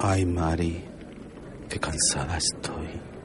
Ay, Mari, qué cansada estoy.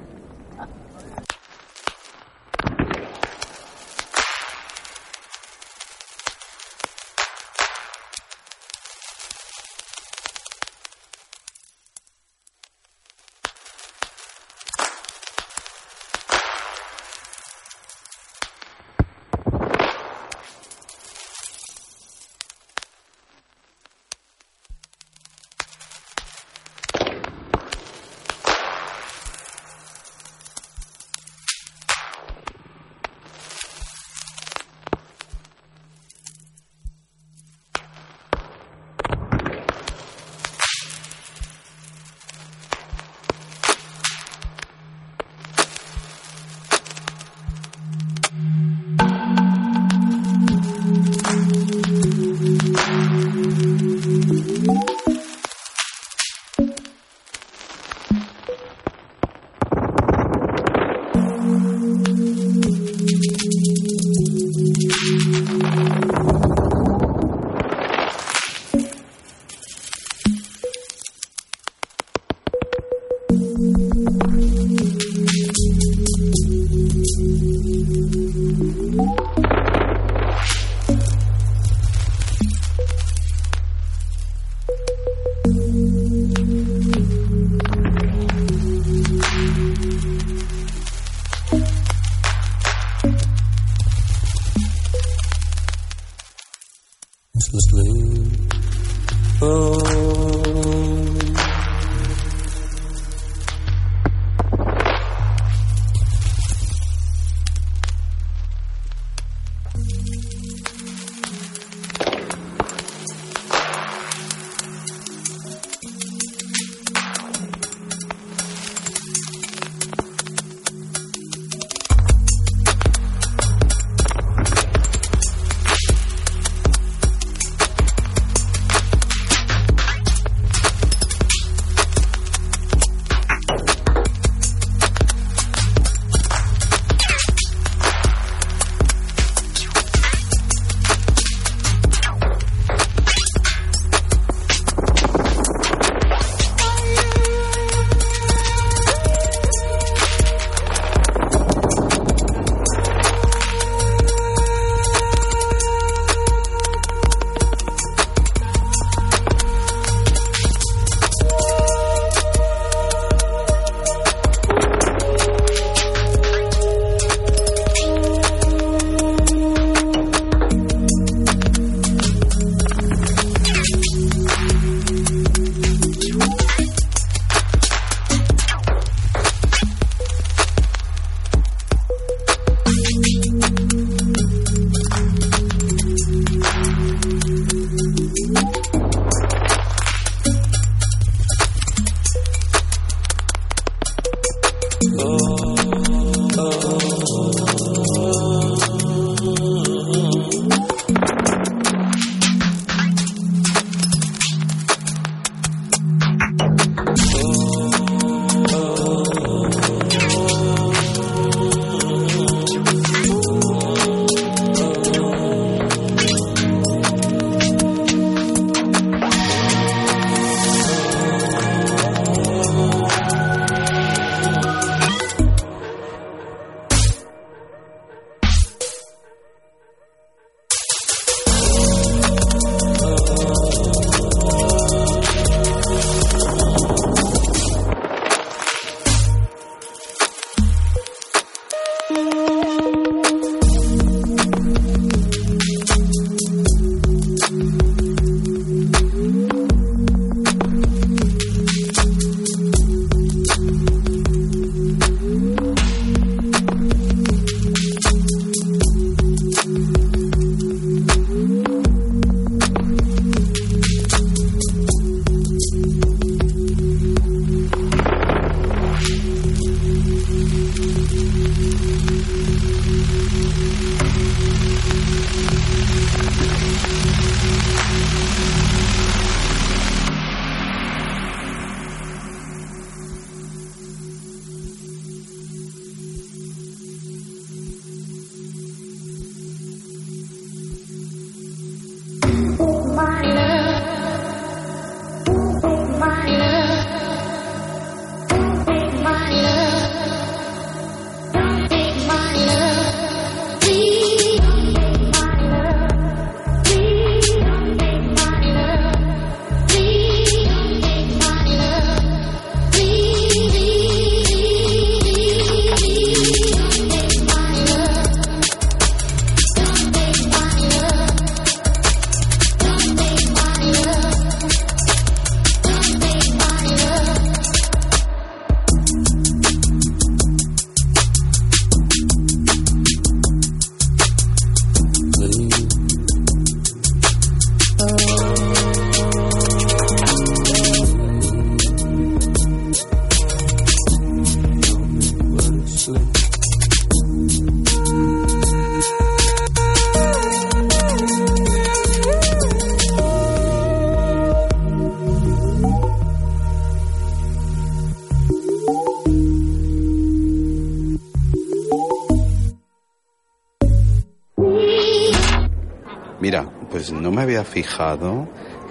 Había fijado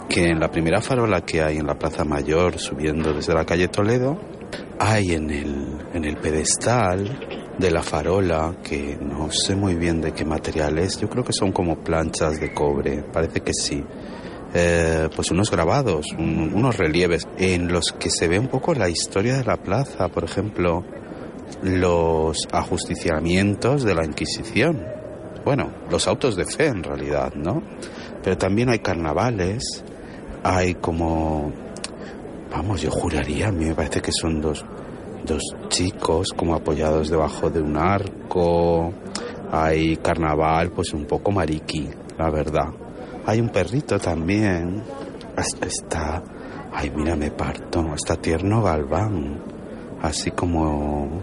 que en la primera farola que hay en la Plaza Mayor, subiendo desde la calle Toledo, hay en el, en el pedestal de la farola, que no sé muy bien de qué material es, yo creo que son como planchas de cobre, parece que sí. Eh, pues unos grabados, unos relieves en los que se ve un poco la historia de la plaza, por ejemplo, los ajusticiamientos de la Inquisición. Bueno, los autos de fe en realidad, ¿no? Pero también hay carnavales, hay como, vamos, yo juraría, a mí me parece que son dos, dos chicos como apoyados debajo de un arco, hay carnaval, pues un poco mariqui, la verdad. Hay un perrito también. Está. Ay, mira, me parto. Está tierno Galván. Así como.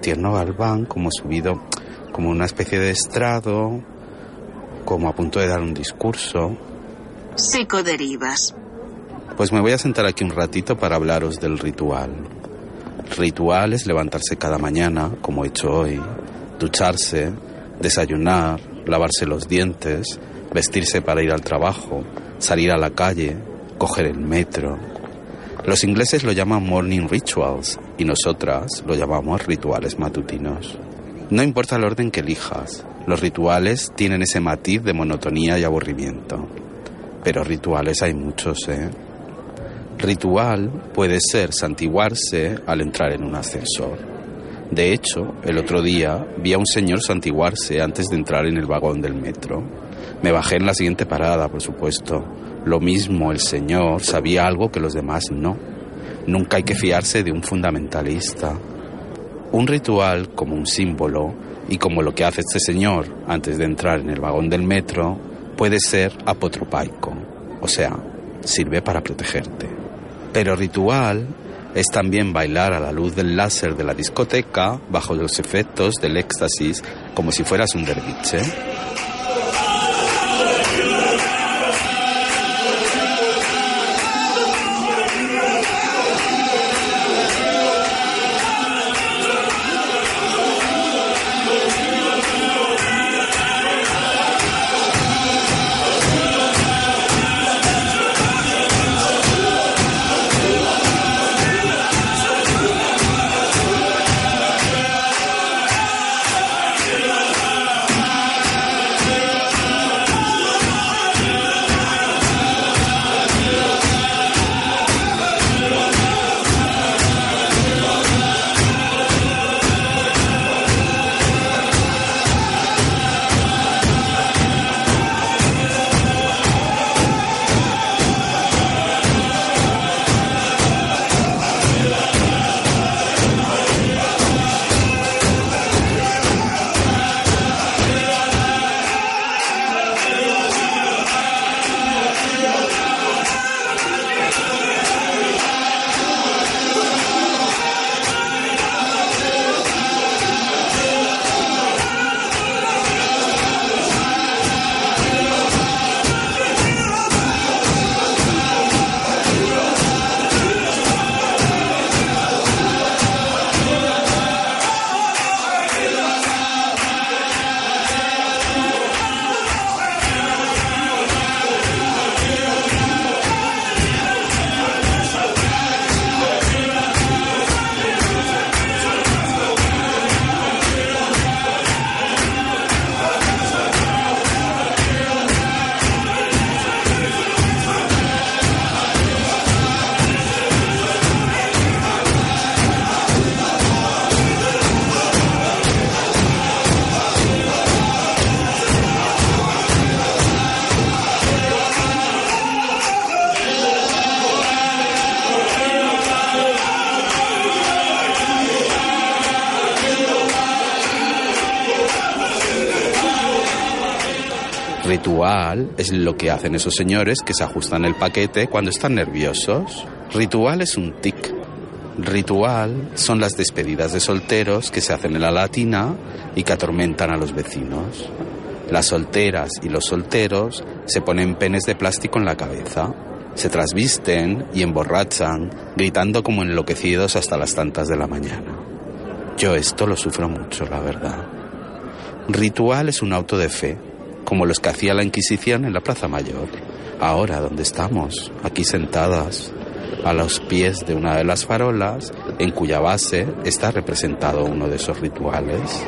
Tierno Galván, como subido. Como una especie de estrado. Como a punto de dar un discurso. Psicoderivas. Pues me voy a sentar aquí un ratito para hablaros del ritual. Ritual es levantarse cada mañana, como he hecho hoy, ducharse, desayunar, lavarse los dientes, vestirse para ir al trabajo, salir a la calle, coger el metro. Los ingleses lo llaman morning rituals y nosotras lo llamamos rituales matutinos. No importa el orden que elijas, los rituales tienen ese matiz de monotonía y aburrimiento. Pero rituales hay muchos, ¿eh? Ritual puede ser santiguarse al entrar en un ascensor. De hecho, el otro día vi a un señor santiguarse antes de entrar en el vagón del metro. Me bajé en la siguiente parada, por supuesto. Lo mismo, el Señor sabía algo que los demás no. Nunca hay que fiarse de un fundamentalista. Un ritual como un símbolo y como lo que hace este señor antes de entrar en el vagón del metro puede ser apotropaico, o sea, sirve para protegerte. Pero ritual es también bailar a la luz del láser de la discoteca bajo los efectos del éxtasis como si fueras un derviche. Es lo que hacen esos señores que se ajustan el paquete cuando están nerviosos. Ritual es un tic. Ritual son las despedidas de solteros que se hacen en la latina y que atormentan a los vecinos. Las solteras y los solteros se ponen penes de plástico en la cabeza, se trasvisten y emborrachan, gritando como enloquecidos hasta las tantas de la mañana. Yo esto lo sufro mucho, la verdad. Ritual es un auto de fe, como los que hacía la Inquisición en la Plaza Mayor. Ahora, donde estamos, aquí sentadas, a los pies de una de las farolas, en cuya base está representado uno de esos rituales.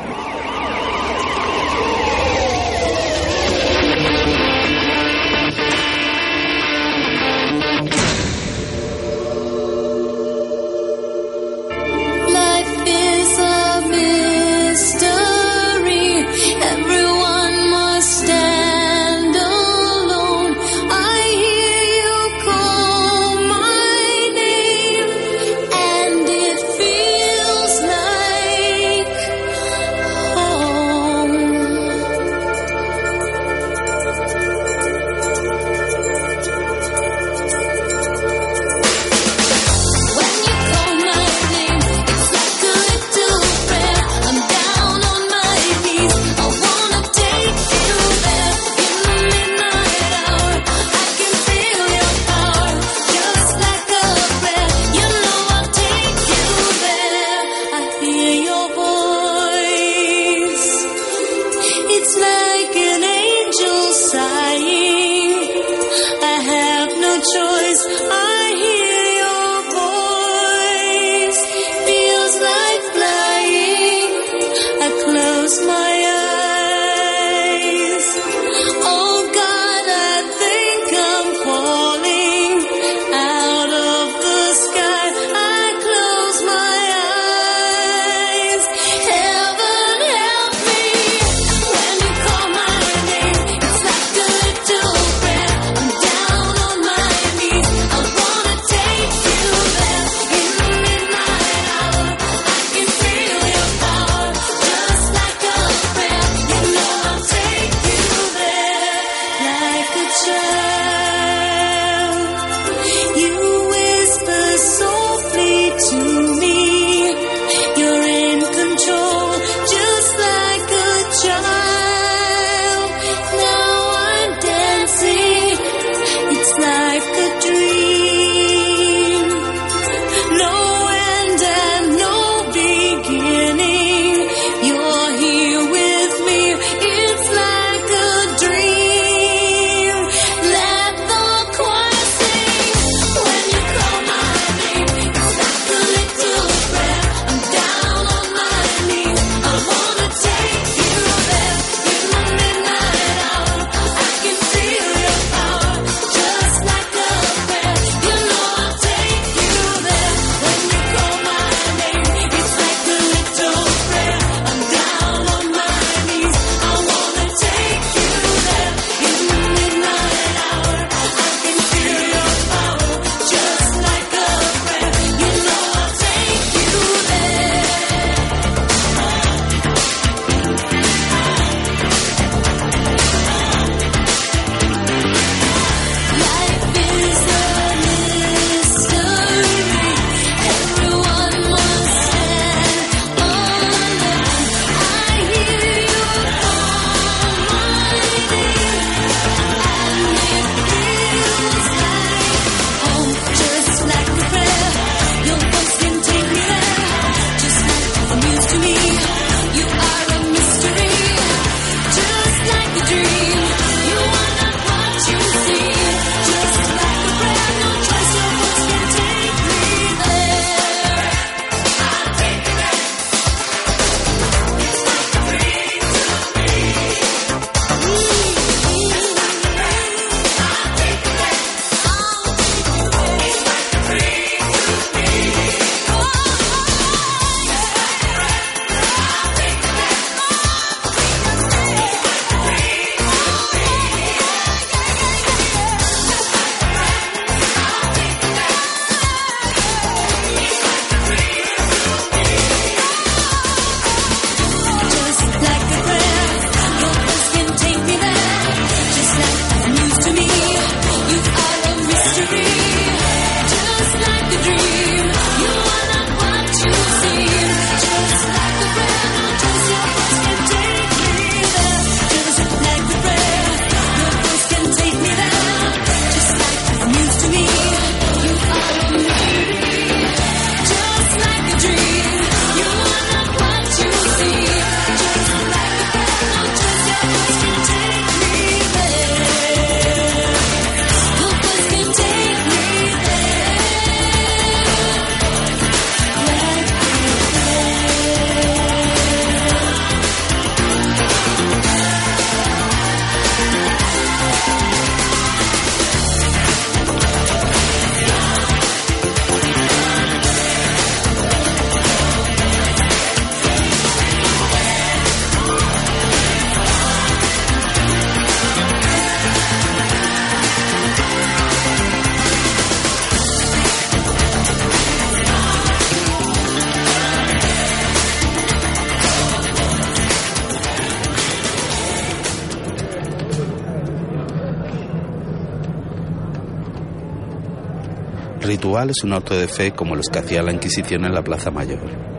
Ritual es un auto de fe como los que hacía la Inquisición en la Plaza Mayor.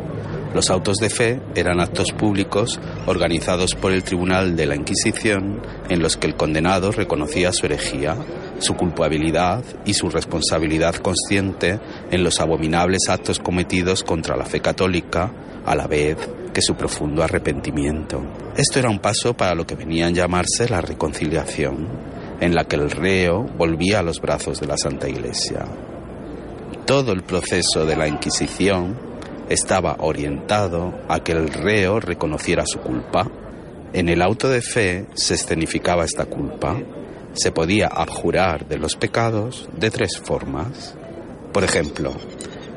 Los autos de fe eran actos públicos organizados por el Tribunal de la Inquisición en los que el condenado reconocía su herejía, su culpabilidad y su responsabilidad consciente en los abominables actos cometidos contra la fe católica, a la vez que su profundo arrepentimiento. Esto era un paso para lo que venía a llamarse la reconciliación, en la que el reo volvía a los brazos de la Santa Iglesia. Todo el proceso de la Inquisición estaba orientado a que el reo reconociera su culpa. En el auto de fe se escenificaba esta culpa. Se podía abjurar de los pecados de tres formas. Por ejemplo,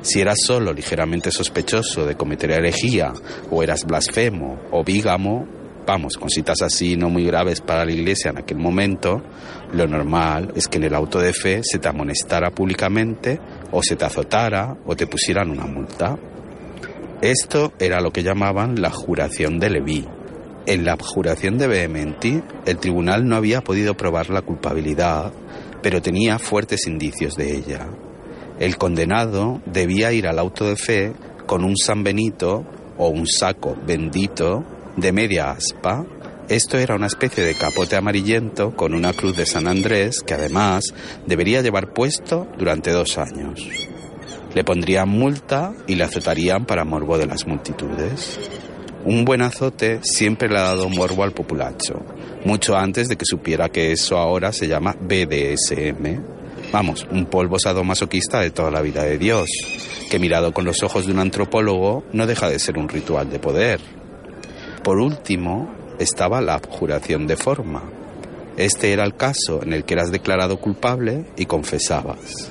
si eras solo ligeramente sospechoso de cometer herejía, o eras blasfemo o bígamo, vamos, con citas así no muy graves para la iglesia en aquel momento, lo normal es que en el auto de fe se te amonestara públicamente, o se te azotara, o te pusieran una multa. Esto era lo que llamaban la juración de Leví. En la juración de Vehementi, el tribunal no había podido probar la culpabilidad, pero tenía fuertes indicios de ella. El condenado debía ir al auto de fe con un San Benito o un saco bendito de media aspa. Esto era una especie de capote amarillento con una cruz de San Andrés que además debería llevar puesto durante dos años. Le pondrían multa y le azotarían para morbo de las multitudes. Un buen azote siempre le ha dado morbo al populacho, mucho antes de que supiera que eso ahora se llama BDSM. Vamos, un polvo sadomasoquista de toda la vida de Dios, que mirado con los ojos de un antropólogo no deja de ser un ritual de poder. Por último, estaba la abjuración de forma. Este era el caso en el que eras declarado culpable y confesabas.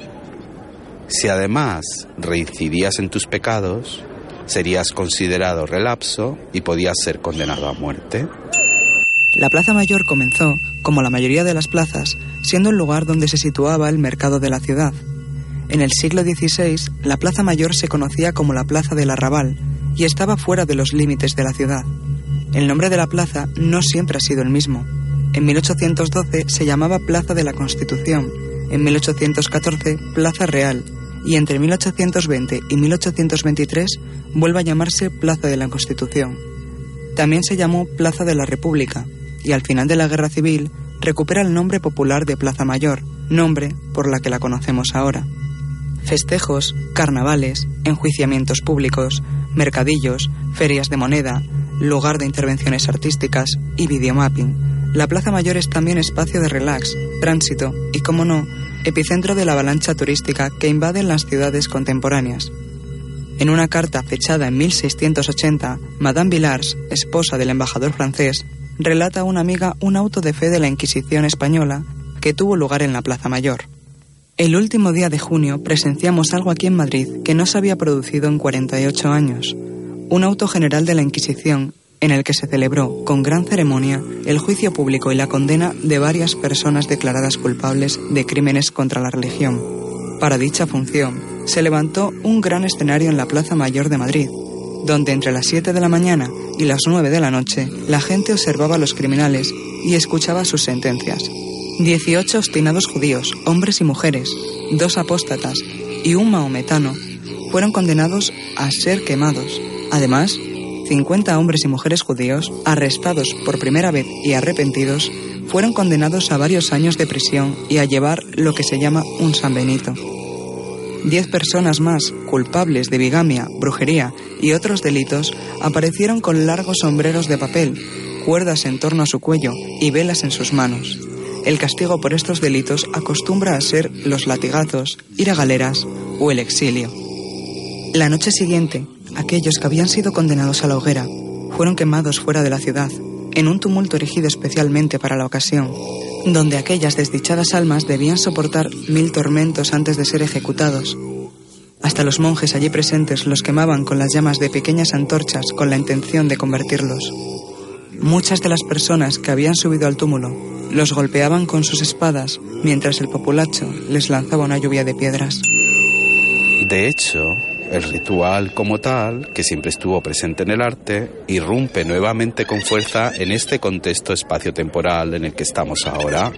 Si además reincidías en tus pecados, serías considerado relapso y podías ser condenado a muerte. La Plaza Mayor comenzó, como la mayoría de las plazas, siendo el lugar donde se situaba el mercado de la ciudad. En el siglo XVI, la Plaza Mayor se conocía como la Plaza del Arrabal y estaba fuera de los límites de la ciudad. El nombre de la plaza no siempre ha sido el mismo. En 1812 se llamaba Plaza de la Constitución, en 1814 Plaza Real y entre 1820 y 1823 vuelve a llamarse Plaza de la Constitución. También se llamó Plaza de la República y al final de la Guerra Civil recupera el nombre popular de Plaza Mayor, nombre por la que la conocemos ahora. Festejos, carnavales, enjuiciamientos públicos, mercadillos, ferias de moneda, lugar de intervenciones artísticas y videomapping. La Plaza Mayor es también espacio de relax, tránsito y, como no, epicentro de la avalancha turística que invaden las ciudades contemporáneas. En una carta fechada en 1680, Madame Villars, esposa del embajador francés, relata a una amiga un auto de fe de la Inquisición española que tuvo lugar en la Plaza Mayor. El último día de junio presenciamos algo aquí en Madrid que no se había producido en 48 años. Un auto general de la Inquisición en el que se celebró con gran ceremonia el juicio público y la condena de varias personas declaradas culpables de crímenes contra la religión. Para dicha función, se levantó un gran escenario en la Plaza Mayor de Madrid, donde entre las 7 de la mañana y las 9 de la noche la gente observaba a los criminales y escuchaba sus sentencias. 18 obstinados judíos, hombres y mujeres, dos apóstatas y un maometano fueron condenados a ser quemados. Además, 50 hombres y mujeres judíos, arrestados por primera vez y arrepentidos, fueron condenados a varios años de prisión y a llevar lo que se llama un San Benito. Diez personas más, culpables de bigamia, brujería y otros delitos, aparecieron con largos sombreros de papel, cuerdas en torno a su cuello y velas en sus manos. El castigo por estos delitos acostumbra a ser los latigazos, ir a galeras o el exilio. La noche siguiente, aquellos que habían sido condenados a la hoguera fueron quemados fuera de la ciudad, en un tumulto erigido especialmente para la ocasión, donde aquellas desdichadas almas debían soportar mil tormentos antes de ser ejecutados. Hasta los monjes allí presentes los quemaban con las llamas de pequeñas antorchas con la intención de convertirlos. Muchas de las personas que habían subido al túmulo los golpeaban con sus espadas mientras el populacho les lanzaba una lluvia de piedras. De hecho, el ritual como tal, que siempre estuvo presente en el arte, irrumpe nuevamente con fuerza en este contexto espacio-temporal en el que estamos ahora,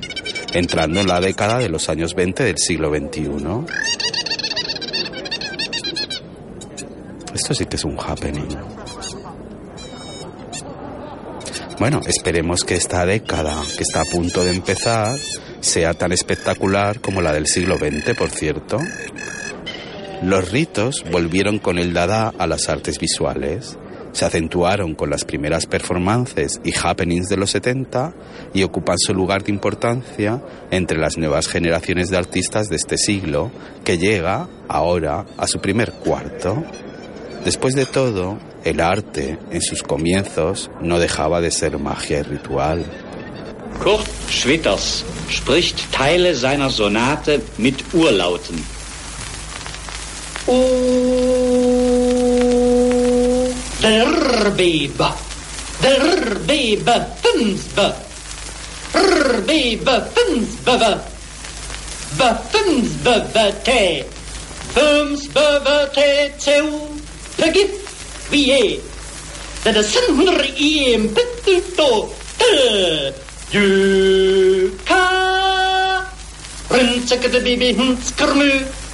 entrando en la década de los años 20 del siglo XXI. Esto sí que es un happening. Bueno, esperemos que esta década, que está a punto de empezar, sea tan espectacular como la del siglo XX, por cierto. Los ritos volvieron con el Dada a las artes visuales, se acentuaron con las primeras performances y happenings de los 70 y ocupan su lugar de importancia entre las nuevas generaciones de artistas de este siglo, que llega ahora a su primer cuarto. Después de todo, el arte, en sus comienzos, no dejaba de ser magia y ritual. Kurt Schwitters spricht Teile seiner Sonate mit Urlauten. Oeh. Derbeebe. Derbeebe. Finsbe. Derbeebe. Finsbebe. Be Finsbebe te. Finsbebe te teu. Begif wie je. Dat is een honderd een bitte to. Te. Du. Ka. Rinsekete bibi hinskermu.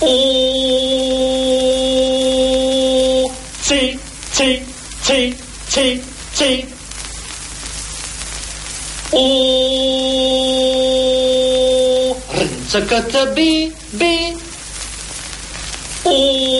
ô chi chi chi chi chi ô rừng chắc bi bi. Ô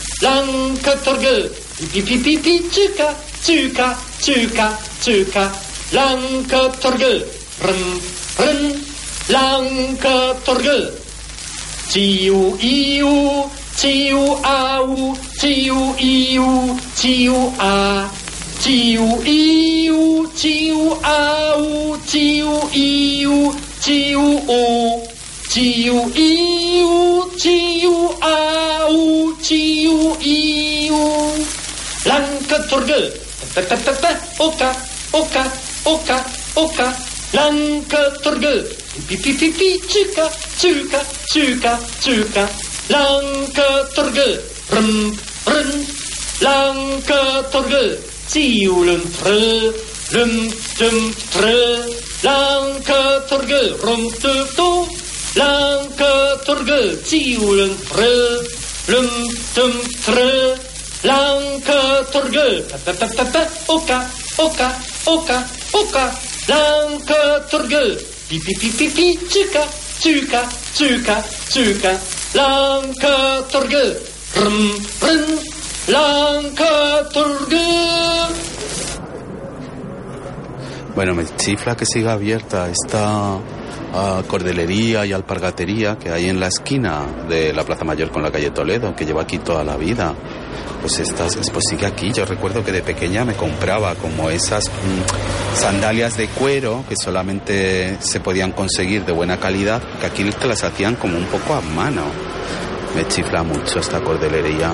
lanke torgel, pi, pi, pi, pi, tsuka, tsuka, tsuka, tsuka, lanke torgel, rum, rum, lanke torgel, tiu, iu, Tiu au, tiu iu, tiu a, tiu iu, tiu au, tiu iu, tiu o, T U E U T U A U T U E U. Lanka turgul. Ta ta ta ta. Oka oka oka oka. Lanka turgul. Pi pi pi pi. Chuka chuka chuka chuka. Lanka turgul. Rum rum. Lanka turgul. T U lum trul. Lum dum trul. Lanka turgul. Rum dum dum. Tu, lanke torgel, tiulen tre, lum, tum, tre, lanke torgel, pe, pe, pe, pe, oka, oka, oka, lanke torgel, pi, pi, pi, pi, pi, tsuka, tsuka, tsuka, tsuka, Lanka Torgel, rum, rum, Lanka Torgel. Bueno, me chifla que siga abierta esta uh, cordelería y alpargatería que hay en la esquina de la Plaza Mayor con la calle Toledo, que lleva aquí toda la vida. Pues estas, pues sigue aquí. Yo recuerdo que de pequeña me compraba como esas mmm, sandalias de cuero que solamente se podían conseguir de buena calidad, que aquí las hacían como un poco a mano. Me chifla mucho esta cordelería.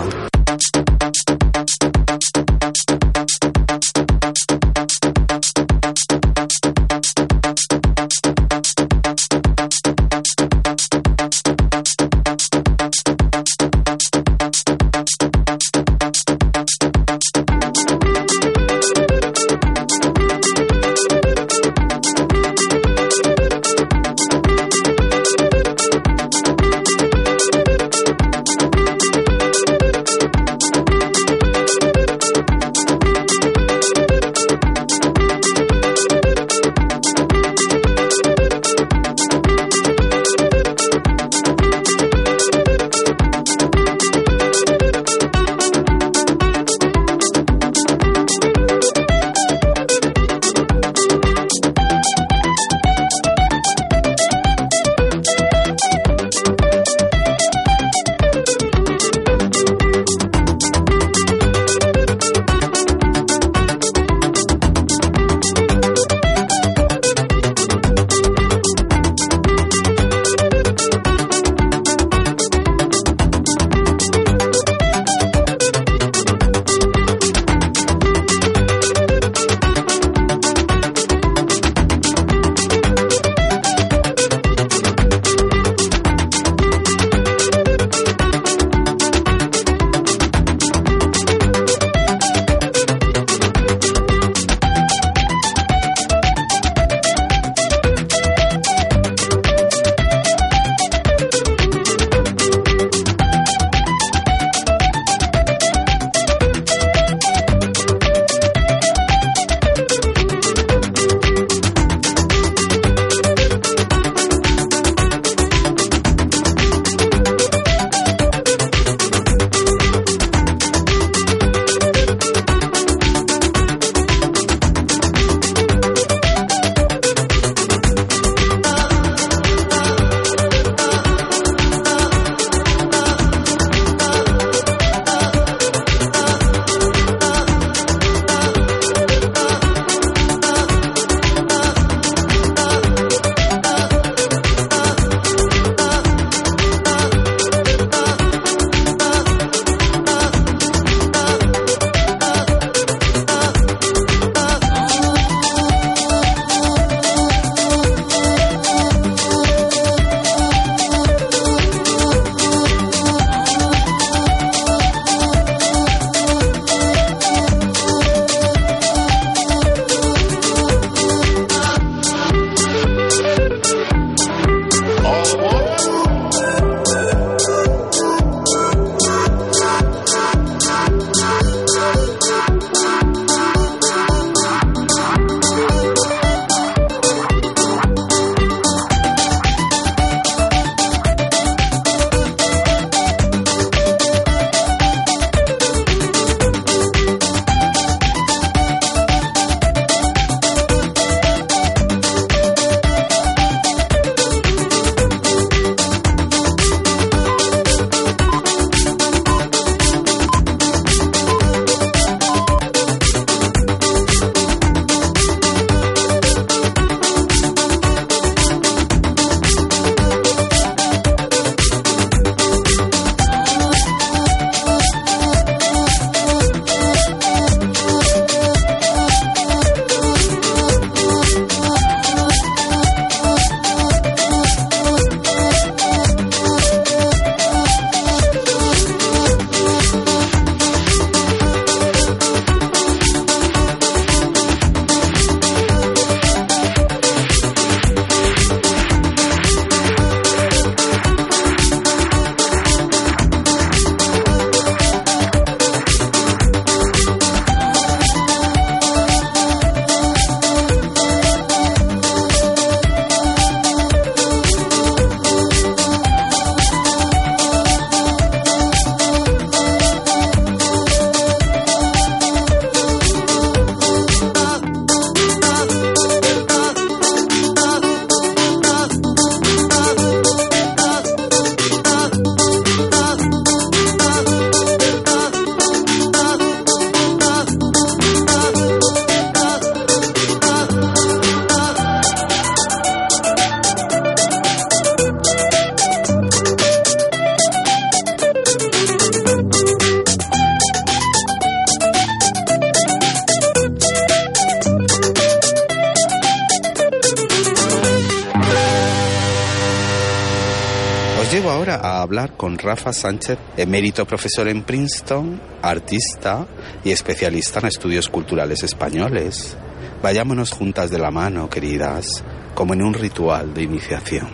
Rafa Sánchez, emérito profesor en Princeton, artista y especialista en estudios culturales españoles. Vayámonos juntas de la mano, queridas, como en un ritual de iniciación.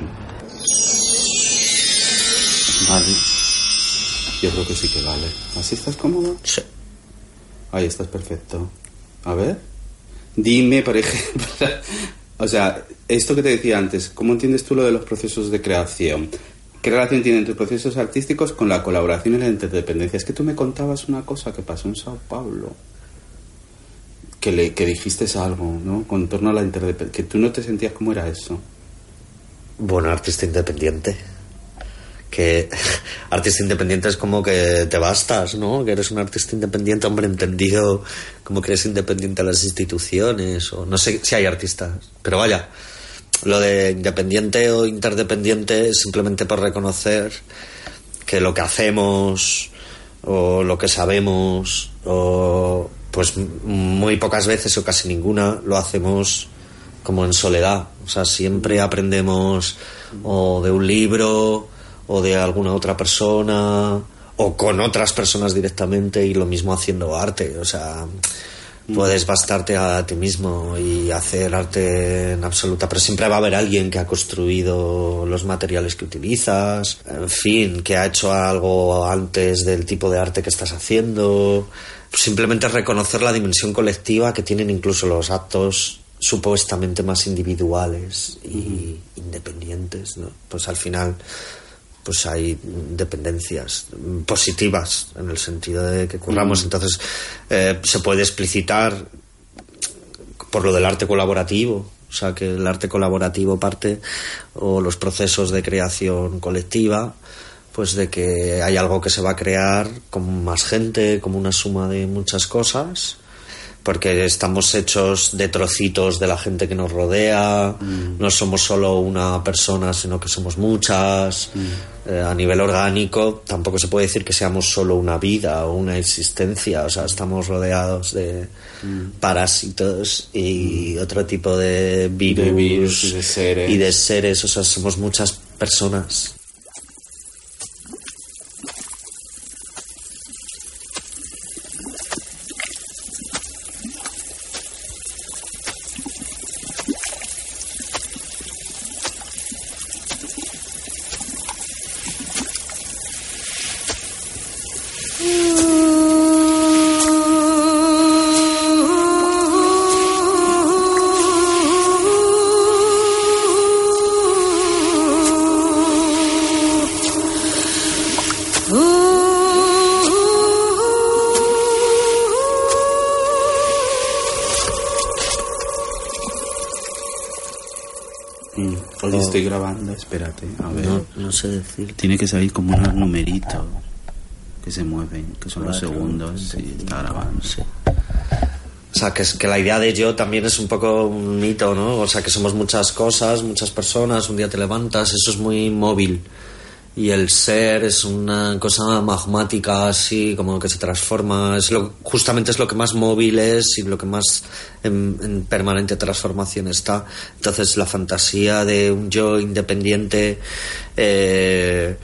Vale. Yo creo que sí que vale. ¿Así estás cómodo? Sí. Ahí estás perfecto. A ver. Dime, por ejemplo. o sea, esto que te decía antes, ¿cómo entiendes tú lo de los procesos de creación? ¿Qué relación tienen tus procesos artísticos con la colaboración y la interdependencia? Es que tú me contabas una cosa que pasó en Sao Paulo. Que, le, que dijiste algo, ¿no? Con torno a la interdependencia. Que tú no te sentías cómo era eso. Bueno, artista independiente. Que artista independiente es como que te bastas, ¿no? Que eres un artista independiente, hombre, entendido como que eres independiente a las instituciones, o no sé si hay artistas, pero vaya, lo de independiente o interdependiente es simplemente por reconocer que lo que hacemos o lo que sabemos o pues muy pocas veces o casi ninguna lo hacemos como en soledad. O sea, siempre aprendemos o de un libro o de alguna otra persona o con otras personas directamente y lo mismo haciendo arte. O sea, puedes bastarte a ti mismo y hacer arte en absoluta, pero siempre va a haber alguien que ha construido los materiales que utilizas, en fin, que ha hecho algo antes del tipo de arte que estás haciendo. Simplemente reconocer la dimensión colectiva que tienen incluso los actos supuestamente más individuales y independientes, ¿no? Pues al final pues hay dependencias positivas en el sentido de que curramos. Entonces eh, se puede explicitar por lo del arte colaborativo, o sea que el arte colaborativo parte o los procesos de creación colectiva, pues de que hay algo que se va a crear con más gente, como una suma de muchas cosas porque estamos hechos de trocitos de la gente que nos rodea, mm. no somos solo una persona, sino que somos muchas. Mm. Eh, a nivel orgánico, tampoco se puede decir que seamos solo una vida o una existencia, o sea, estamos rodeados de mm. parásitos y otro tipo de virus, y, de seres. y de seres, o sea, somos muchas personas. Espérate, a ver. No, sé decir. Tiene que salir como unos numeritos que se mueven, que son los segundos y está grabando. O sea, que, es, que la idea de yo también es un poco un mito, ¿no? O sea, que somos muchas cosas, muchas personas, un día te levantas, eso es muy móvil y el ser es una cosa magmática así como que se transforma es lo, justamente es lo que más móvil es y lo que más en, permanente transformación está entonces la fantasía de un yo independiente eh,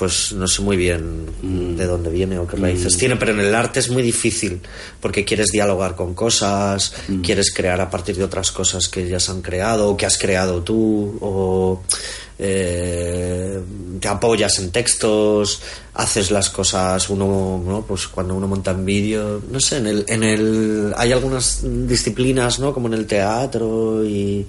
pues no sé muy bien mm. de dónde viene o qué raíces mm. tiene, pero en el arte es muy difícil porque quieres dialogar con cosas, mm. quieres crear a partir de otras cosas que ya se han creado o que has creado tú o eh, te apoyas en textos, haces las cosas, uno, ¿no? Pues cuando uno monta en vídeo, no sé, en el, en el, hay algunas disciplinas, ¿no? Como en el teatro y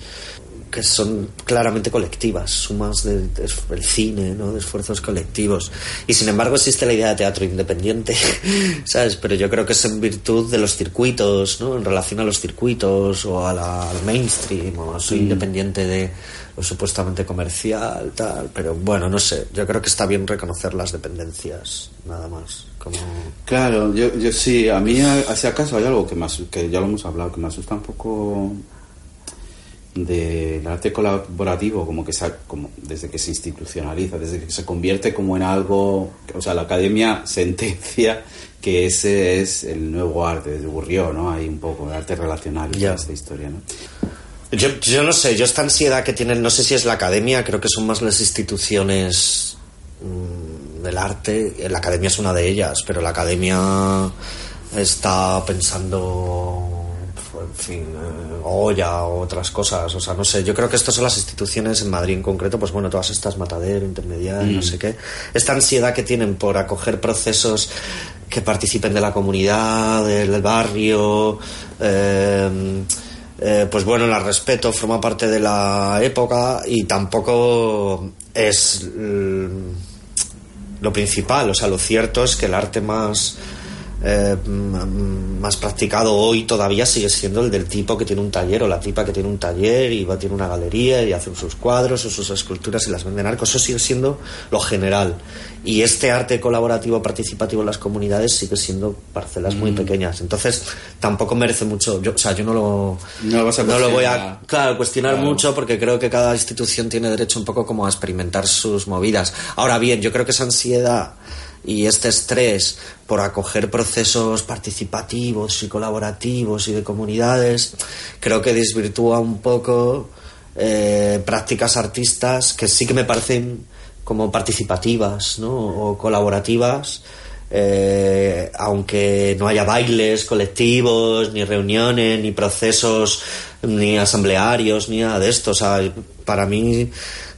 que son claramente colectivas, sumas del de, cine, ¿no? de esfuerzos colectivos. Y sin embargo existe la idea de teatro independiente, ¿sabes? Pero yo creo que es en virtud de los circuitos, ¿no? En relación a los circuitos o a la, al mainstream, o soy mm. independiente de lo supuestamente comercial, tal. Pero bueno, no sé, yo creo que está bien reconocer las dependencias, nada más. Como... Claro, yo, yo sí, a mí, si acaso hay algo que, más, que ya lo hemos hablado, que me asusta un poco del arte colaborativo como que como desde que se institucionaliza desde que se convierte como en algo o sea la academia sentencia que ese es el nuevo arte de Burrió no hay un poco de arte relacional y esta historia no yo, yo no sé yo esta ansiedad que tienen no sé si es la academia creo que son más las instituciones mm, el arte, la academia es una de ellas, pero la academia está pensando en fin, eh, olla o otras cosas. O sea, no sé, yo creo que estas son las instituciones en Madrid en concreto, pues bueno, todas estas, Matadero, Intermediario, no Mm. sé qué, esta ansiedad que tienen por acoger procesos que participen de la comunidad, del barrio, eh, eh, pues bueno, la respeto, forma parte de la época y tampoco es lo principal. O sea, lo cierto es que el arte más eh, m- más practicado hoy todavía sigue siendo el del tipo que tiene un taller o la tipa que tiene un taller y va tiene una galería y hacen sus cuadros o sus esculturas y las venden arcos. Eso sigue siendo lo general. Y este arte colaborativo participativo en las comunidades sigue siendo parcelas muy pequeñas. Entonces, tampoco merece mucho. Yo, o sea, yo no lo, No lo vas a no lo voy a cuestionar. claro, cuestionar Claro. mucho porque creo que cada institución tiene derecho un poco como a experimentar sus movidas. Ahora bien, yo creo que esa ansiedad y este estrés por acoger procesos participativos y colaborativos y de comunidades, creo que desvirtúa un poco eh, prácticas artistas que sí que me parecen como participativas ¿no? o colaborativas eh, aunque no haya bailes colectivos, ni reuniones, ni procesos, ni asamblearios, ni nada de esto. O sea, para mí,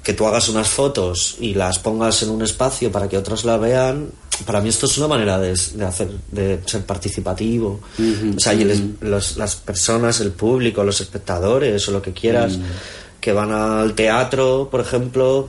que tú hagas unas fotos y las pongas en un espacio para que otros la vean, para mí esto es una manera de, de hacer, de ser participativo. o sea, y el- los- las personas, el público, los espectadores o lo que quieras, que van al teatro, por ejemplo,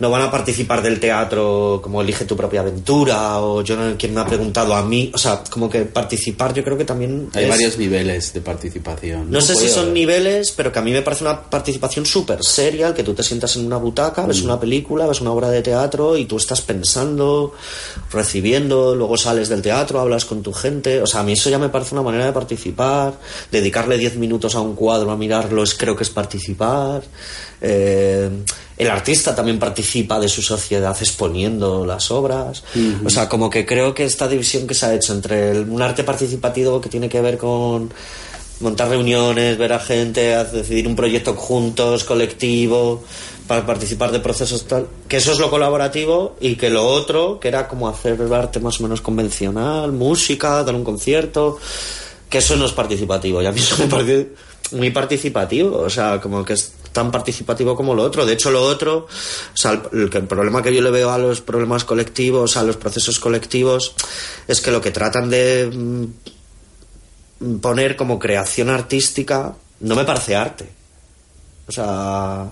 no van a participar del teatro como elige tu propia aventura o yo no quien me ha preguntado a mí. O sea como que participar yo creo que también Hay es- varios niveles de participación. no sé si son niveles pero que a mí me parece una participación súper seria el que tú te sientas en una butaca Mm. ves una película ves una obra de teatro y tú estás pensando recibiendo luego sales del teatro hablas con tu gente. O sea a mí eso ya me parece una manera de participar. Dedicarle 10 minutos a un cuadro a mirarlo es creo que es participar eh, el artista también participa de su sociedad exponiendo las obras. O sea, como que creo que esta división que se ha hecho entre el- un arte participativo que tiene que ver con montar reuniones, ver a gente, a decidir un proyecto juntos, colectivo, para participar de procesos tal, que eso es lo colaborativo y que lo otro, que era como hacer arte más o menos convencional, música, dar un concierto, que eso no es participativo. Y a mí eso me parece muy participativo, o sea, como que es tan participativo como lo otro. De hecho, lo otro, el problema que yo le veo a los problemas colectivos, a los procesos colectivos, es que lo que tratan de mm, poner como creación artística no me parece arte. O sea,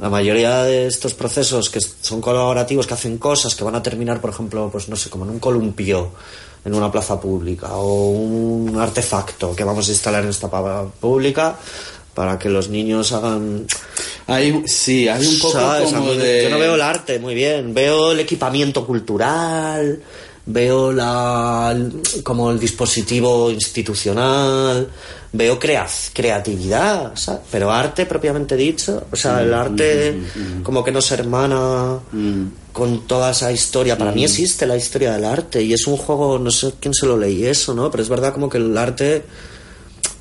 la mayoría de estos procesos que son colaborativos, que hacen cosas que van a terminar, por ejemplo, pues no sé, como en un columpio en una plaza pública o un artefacto que vamos a instalar en esta plaza pública para que los niños hagan Hay, sí, hay un poco ¿sabes? Como de... Yo no veo el arte muy bien, veo el equipamiento cultural, veo la como el dispositivo institucional, veo crea- creatividad, ¿sabes? pero arte propiamente dicho, o sea, Mm, el arte como que nos hermana con toda esa historia. Para Mm. mí existe la historia del arte y es un juego, no sé quién se lo leí eso, ¿no? Pero es verdad como que el arte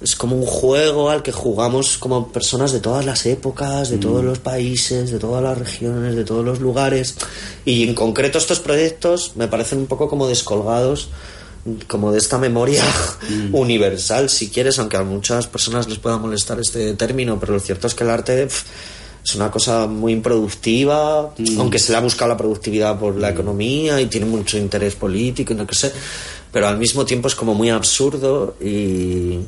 es como un juego al que jugamos como personas de todas las épocas, de todos los países, de todas las regiones, de todos los lugares. Y en concreto estos proyectos me parecen un poco como descolgados como de esta memoria universal, si quieres, aunque a muchas personas les pueda molestar este término, pero lo cierto es que el arte es una cosa muy improductiva, aunque se le ha buscado la productividad por la economía y tiene mucho interés político y no que sé, pero al mismo tiempo es como muy absurdo y,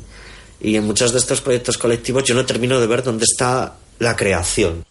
y en muchos de estos proyectos colectivos yo no termino de ver dónde está la creación.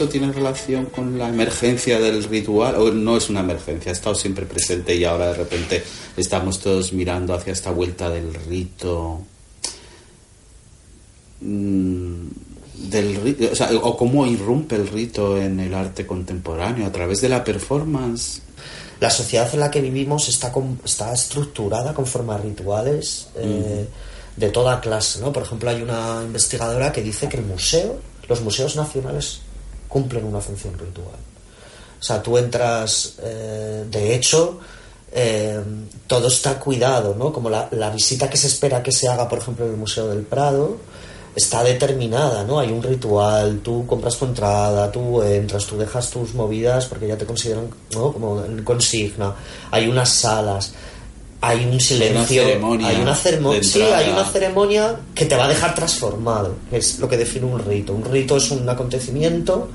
Esto tiene relación con la emergencia del ritual? ¿O no es una emergencia? Ha estado siempre presente y ahora de repente estamos todos mirando hacia esta vuelta del rito. Mm, del o, sea, o cómo irrumpe el rito en el arte contemporáneo a través de la performance. La sociedad en la que vivimos está, está estructurada conforme a rituales eh, de toda clase. ¿no? Por ejemplo, hay una investigadora que dice que el museo, los museos nacionales cumplen una función ritual. O sea, tú entras, eh, de hecho, eh, todo está cuidado, ¿no? Como la, la, visita que se espera que se haga, por ejemplo, en el Museo del Prado, está determinada, ¿no? Hay un ritual, tú compras tu entrada, tú entras, tú dejas tus movidas porque ya te consideran, ¿no? Como consigna. Hay unas salas, hay un silencio, hay una ceremonia, sí, hay una ceremonia que te va a dejar transformado, es lo que define un rito. Un rito es un acontecimiento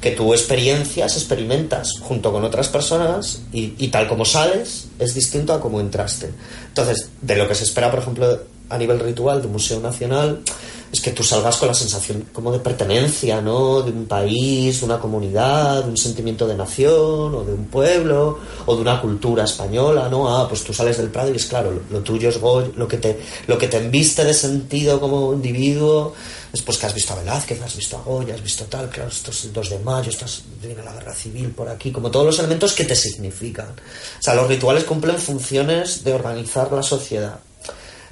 que tú experiencias, experimentas junto con otras personas y, y tal como sales es distinto a como entraste. Entonces, de lo que se espera, por ejemplo, a nivel ritual de un museo nacional, es que tú salgas con la sensación como de pertenencia, ¿no? De un país, de una comunidad, de un sentimiento de nación, o de un pueblo, o de una cultura española, ¿no? Ah, pues tú sales del Prado y es claro, lo, tuyo es Goy, lo que te, lo que te enviste de sentido como individuo, es pues que has visto a Velázquez, has visto a Goya, has visto tal, claro, esto es el 2 de mayo, estás, viene la guerra civil por aquí, como todos los elementos que te significan. O sea, los rituales cumplen funciones de organizar la sociedad.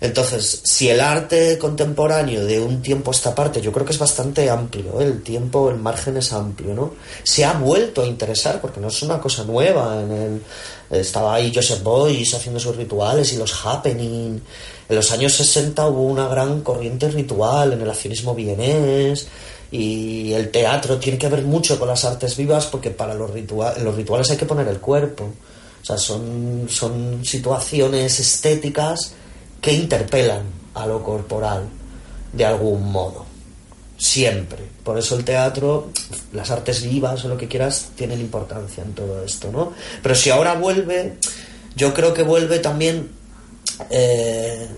Entonces, si el arte contemporáneo de un tiempo a esta parte, yo creo que es bastante amplio, ¿eh? el tiempo, el margen es amplio, ¿no? Se ha vuelto a interesar, porque no es una cosa nueva. En el, estaba ahí Joseph Beuys haciendo sus rituales y los happening. En los años 60 hubo una gran corriente ritual en el accionismo vienés y el teatro tiene que ver mucho con las artes vivas porque para los, los rituales hay que poner el cuerpo. O sea, son situaciones estéticas que interpelan a lo corporal de algún modo. Siempre. Por eso el teatro, las artes vivas o lo que quieras, tienen importancia en todo esto, ¿no? Pero si ahora vuelve, yo creo que vuelve también eh,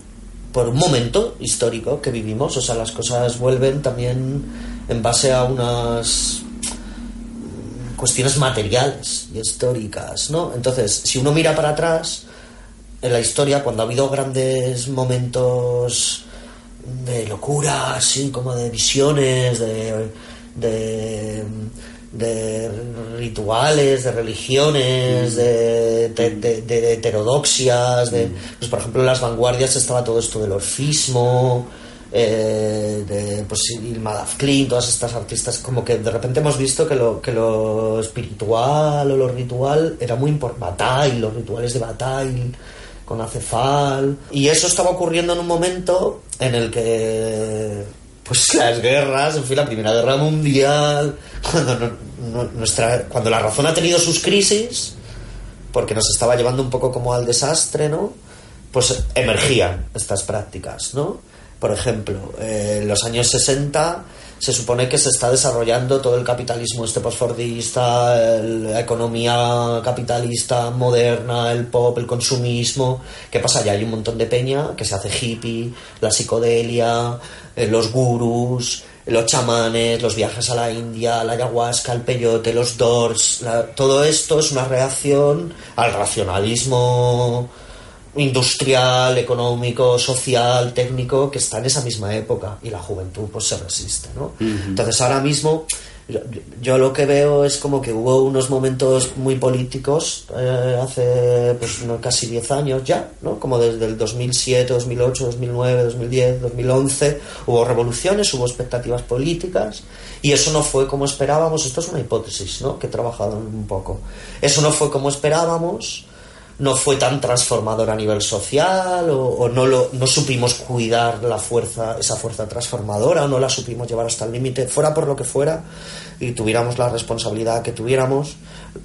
por un momento histórico que vivimos. O sea, las cosas vuelven también en base a unas cuestiones materiales y históricas, ¿no? Entonces, si uno mira para atrás, en la historia, cuando ha habido grandes momentos de locura, así como de visiones, de, de, rituales, de religiones, mm. de, de, heterodoxias, de, mm. pues por ejemplo en las vanguardias estaba todo esto del orfismo, eh, de pues, Ilma Dafklin, todas estas artistas, como que de repente hemos visto que lo, que lo espiritual o lo ritual era muy importante. Bataille, los rituales de Bataille con Acefal. Y eso estaba ocurriendo en un momento en el que pues las guerras, en fin, la Primera Guerra Mundial, cuando, nuestra, cuando la razón ha tenido sus crisis, porque nos estaba llevando un poco como al desastre, ¿no? Pues emergían estas prácticas, ¿no? Por ejemplo, eh, en los años 60 se supone que se está desarrollando todo el capitalismo este postfordista, la economía capitalista moderna, el pop, el consumismo. ¿Qué pasa? Ya hay un montón de peña que se hace hippie, la psicodelia, eh, los gurús, los chamanes, los viajes a la India, la ayahuasca, el peyote, los dors. todo esto es una reacción al racionalismo industrial, económico, social, técnico, que está en esa misma época y la juventud pues se resiste, ¿no? Entonces ahora mismo yo, lo que veo es como que hubo unos momentos muy políticos eh, hace pues casi 10 años ya, ¿no? Como desde el 2007, 2008, 2009, 2010, 2011 hubo revoluciones, hubo expectativas políticas y eso no fue como esperábamos, esto es una hipótesis, ¿no? Que he trabajado un poco. Eso no fue como esperábamos no fue tan transformador a nivel social o, no, lo, no supimos cuidar la fuerza, esa fuerza transformadora o no la supimos llevar hasta el límite, fuera por lo que fuera y tuviéramos la responsabilidad que tuviéramos.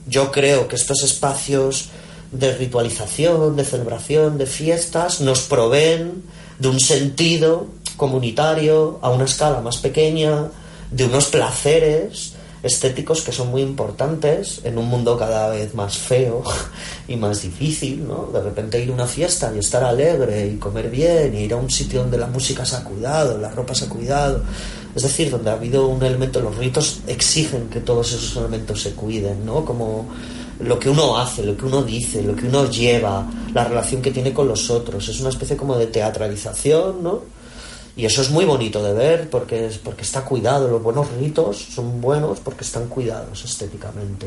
Yo creo que estos espacios de ritualización, de celebración, de fiestas nos proveen de un sentido comunitario a una escala más pequeña, de unos placeres estéticos que son muy importantes en un mundo cada vez más feo y más difícil, ¿no? De repente ir a una fiesta y estar alegre y comer bien y ir a un sitio donde la música se ha cuidado, la ropa se ha cuidado, Es decir, donde ha habido un elemento, los ritos exigen que todos esos elementos se cuiden, ¿no? Como lo que uno hace, lo que uno dice, lo que uno lleva, la relación que tiene con los otros. Es una especie como de teatralización, ¿no? Y eso es muy bonito de ver porque, es, porque está cuidado. Los buenos ritos son buenos porque están cuidados estéticamente.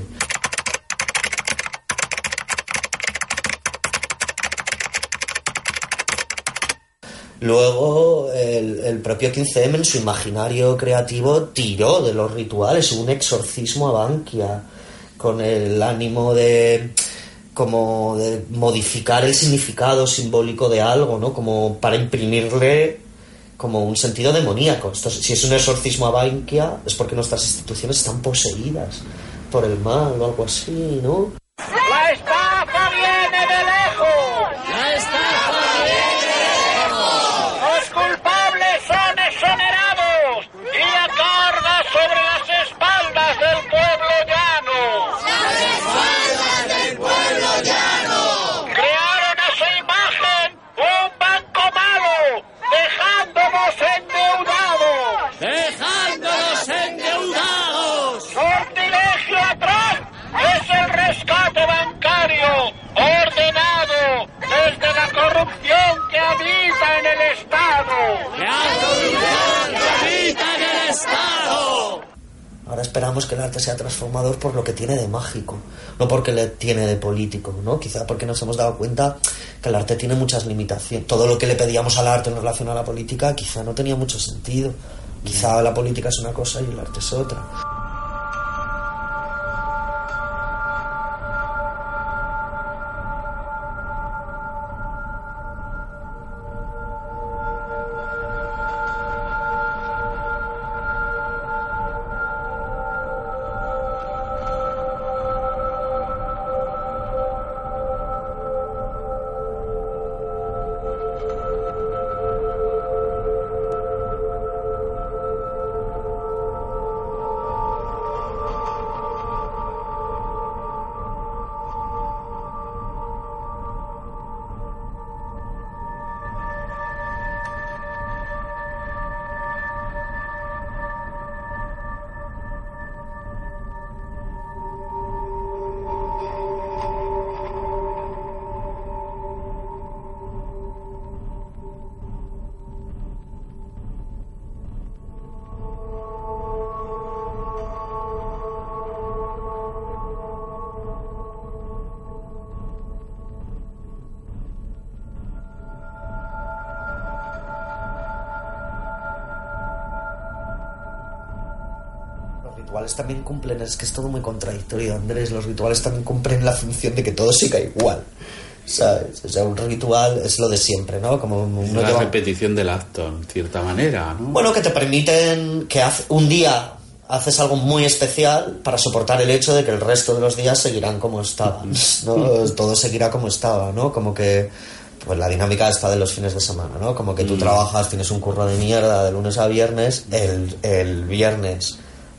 Luego, el, el, propio 15M en su imaginario creativo tiró de los rituales, un exorcismo a Bankia, con el ánimo de como de modificar el significado simbólico de algo, ¿no? Como para imprimirle como un sentido demoníaco. Esto, si es un exorcismo a Bankia, es porque nuestras instituciones están poseídas por el mal o algo así, ¿no? ¡La estafa viene de lejos! ¡La estafa viene de lejos! ¡Los culpables son exonerados! ¡Y la carga sobre las espaldas del pueblo llano! ¡Las espaldas del pueblo llano! Crearon a su imagen un banco malo, dejándonos endeudados. ¡Dejándonos endeudados! ¡Sortilegio atrás! Es el rescate bancario, ordenado desde la corrupción que habita en el Estado. ¡La corrupción que habita en el Estado! Ahora esperamos que el arte sea transformador por lo que tiene de mágico, no porque le tiene de político, ¿no? Quizá porque nos hemos dado cuenta que el arte tiene muchas limitaciones. Todo lo que le pedíamos al arte en relación a la política quizá no tenía mucho sentido. Quizá la política es una cosa y el arte es otra. Rituales también cumplen, es que es todo muy contradictorio, Andrés. Los rituales también cumplen la función de que todo siga igual. ¿Sabes? O sea, un ritual es lo de siempre, ¿no? Como Es no la te va- repetición del acto, en cierta manera, ¿no? Bueno, que te permiten que un día haces algo muy especial para soportar el hecho de que el resto de los días seguirán como estaban, ¿no? Todo seguirá como estaba, ¿no? Como que pues la dinámica está de los fines de semana, ¿no? Como que tú trabajas, tienes un curro de mierda de lunes a viernes, el, el viernes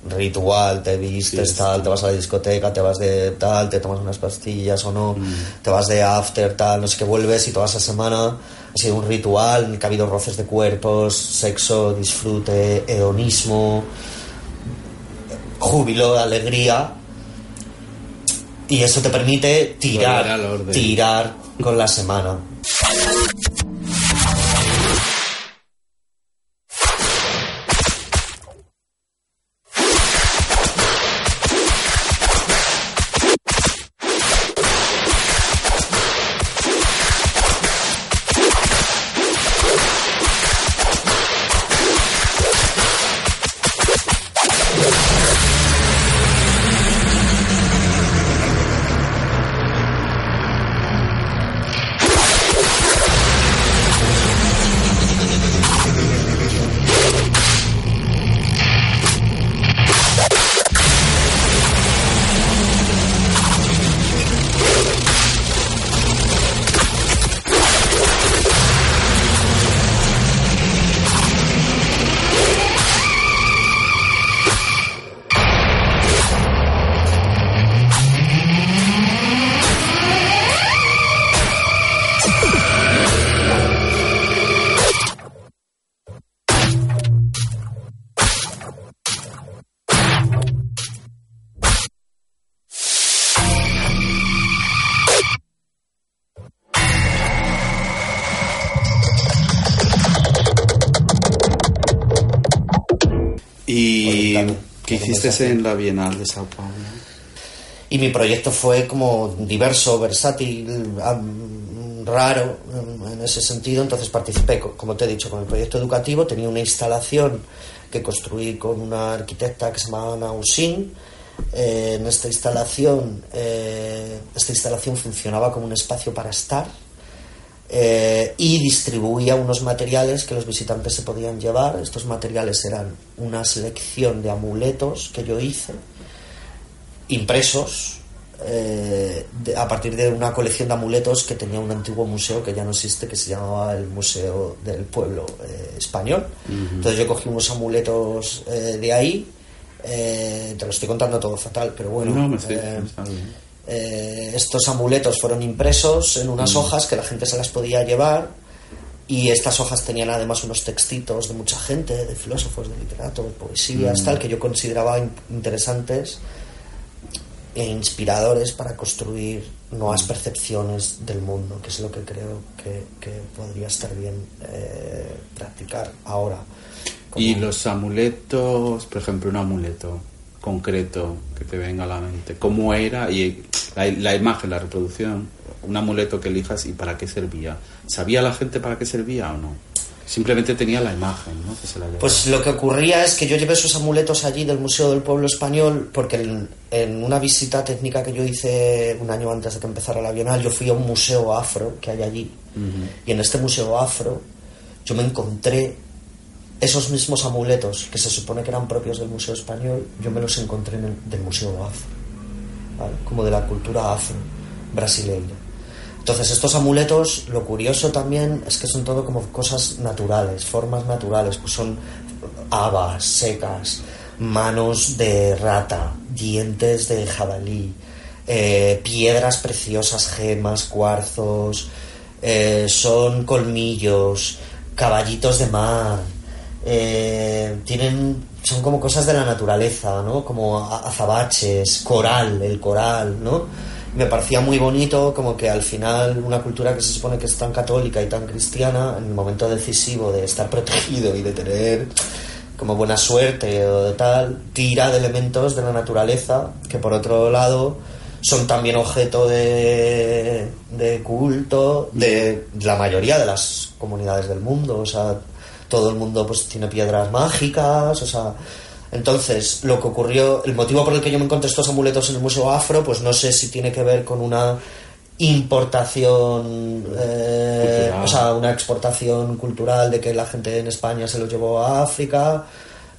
ritual, te vistes, Sí, tal, te vas a la discoteca, te vas de tal, te tomas unas pastillas o no, te vas de after, tal, no sé qué, vuelves y toda esa semana ha sido un ritual en el que ha habido roces de cuerpos, sexo, disfrute, hedonismo, júbilo, alegría. Y eso te permite tirar, tirar con la semana. En la Bienal de Sao Paulo? Y mi proyecto fue como diverso, versátil, raro en, en ese sentido. Entonces participé, co- como te he dicho, con el proyecto educativo. Tenía una instalación que construí con una arquitecta que se llamaba Ana Usín. Eh, en esta instalación, eh, esta instalación funcionaba como un espacio para estar eh, y distribuía unos materiales que los visitantes se podían llevar. Estos materiales eran una selección de amuletos que yo hice impresos eh, de- a partir de una colección de amuletos que tenía un antiguo museo que ya no existe, que se llamaba el Museo del Pueblo eh, Español. Entonces yo cogí unos amuletos eh, de ahí, te lo estoy contando todo fatal, pero bueno. no, me estoy, está bien. Eh, estos amuletos fueron impresos en unas hojas que la gente se las podía llevar y estas hojas tenían además unos textitos de mucha gente, de filósofos, de literatos, de poesías, tal, que yo consideraba in- interesantes e inspiradores para construir nuevas percepciones del mundo, que es lo que creo que, que podría estar bien eh, practicar ahora. Como- Y los amuletos, por ejemplo, un amuleto concreto que te venga a la mente, ¿cómo era? Y la, la imagen, la reproducción, un amuleto que elijas y para qué servía. ¿Sabía la gente para qué servía o no? Simplemente tenía la imagen, ¿no? Que se la llevaba. Pues lo que ocurría es que yo llevé esos amuletos allí del Museo del Pueblo Español porque en, en una visita técnica que yo hice un año antes de que empezara la Bienal, yo fui a un museo afro que hay allí. Y en este museo afro yo me encontré esos mismos amuletos que se supone que eran propios del Museo Español, yo me los encontré en el, del Museo Afro, ¿vale? como de la cultura afro brasileña. Entonces estos amuletos, lo curioso también es que son todo como cosas naturales, formas naturales, pues son habas secas, manos de rata, dientes de jabalí, eh, piedras preciosas, gemas, cuarzos, eh, son colmillos, caballitos de mar, eh, tienen son como cosas de la naturaleza, ¿no? Como azabaches, coral, el coral, ¿no? Me parecía muy bonito como que al final una cultura que se supone que es tan católica y tan cristiana, en el momento decisivo de estar protegido y de tener como buena suerte o de tal, tira de elementos de la naturaleza que por otro lado son también objeto de, de culto de la mayoría de las comunidades del mundo, o sea, todo el mundo pues tiene piedras mágicas, o sea, entonces lo que ocurrió, el motivo por el que yo me encontré estos amuletos en el Museo Afro, pues no sé si tiene que ver con una importación, eh, o sea, una exportación cultural de que la gente en España se lo llevó a África,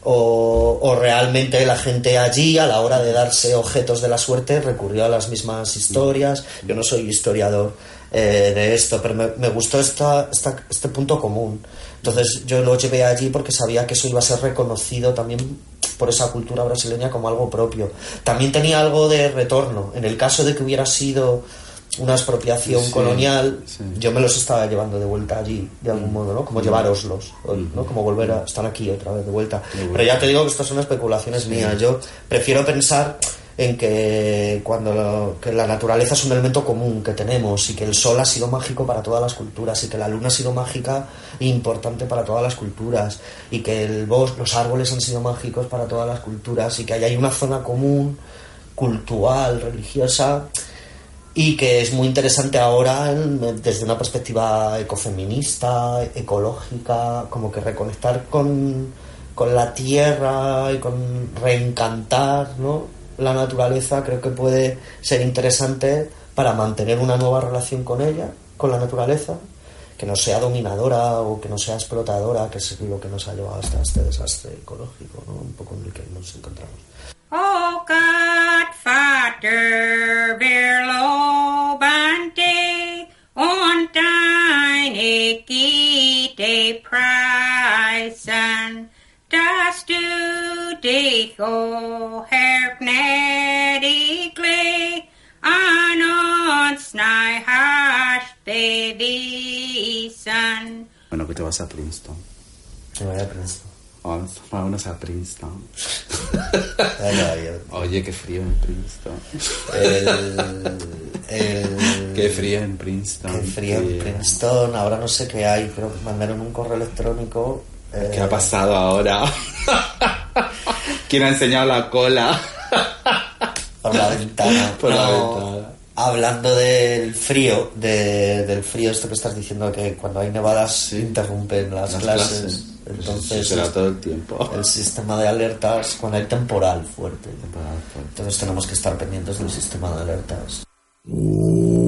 o, o realmente la gente allí a la hora de darse objetos de la suerte recurrió a las mismas historias. Yo no soy historiador eh, de esto, pero me, me gustó esta, esta- este punto común. Entonces yo lo llevé allí porque sabía que eso iba a ser reconocido también por esa cultura brasileña como algo propio. También tenía algo de retorno. En el caso de que hubiera sido una expropiación Sí, colonial, sí. yo me los estaba llevando de vuelta allí, de algún modo, ¿no? Como llevároslos, o- ¿no? Como volver a estar aquí otra vez de vuelta. Pero ya te digo que estas son especulaciones mías. Yo prefiero pensar en que cuando que la naturaleza es un elemento común que tenemos y que el sol ha sido mágico para todas las culturas y que la luna ha sido mágica e importante para todas las culturas y que el bosque, los árboles han sido mágicos para todas las culturas y que ahí hay una zona común cultural, religiosa y que es muy interesante ahora desde una perspectiva ecofeminista, ecológica, como que reconectar con, con la tierra y con reencantar ¿no? La naturaleza creo que puede ser interesante para mantener una nueva relación con ella, con la naturaleza, que no sea dominadora o que no sea explotadora, que es lo que nos ha llevado hasta este desastre ecológico, ¿no? un poco en el que nos encontramos. Oh God, Vater, wir loben dich und deine Güte preisen, dass du dich, o Herr, gnädiglich an uns nahe hast bewiesen. Bueno, que te vas a Princeton. Me voy a Princeton. Vamos, vámonos a Princeton. Oye, qué frío en Princeton. El, el- Qué frío en Princeton. Qué frío en Princeton. Ahora no sé qué hay, pero mandaron un correo electrónico. Eh, ¿Qué ha pasado ahora? ¿Quién ha enseñado la cola? Por la ventana. Por la ventana. Hablando del frío, de- del frío, esto que estás diciendo, que cuando hay nevadas interrumpen las, Las clases. clases. Entonces, será todo el tiempo. el sistema de alertas, cuando hay temporal fuerte. Entonces tenemos que estar pendientes del sistema de alertas. Uh.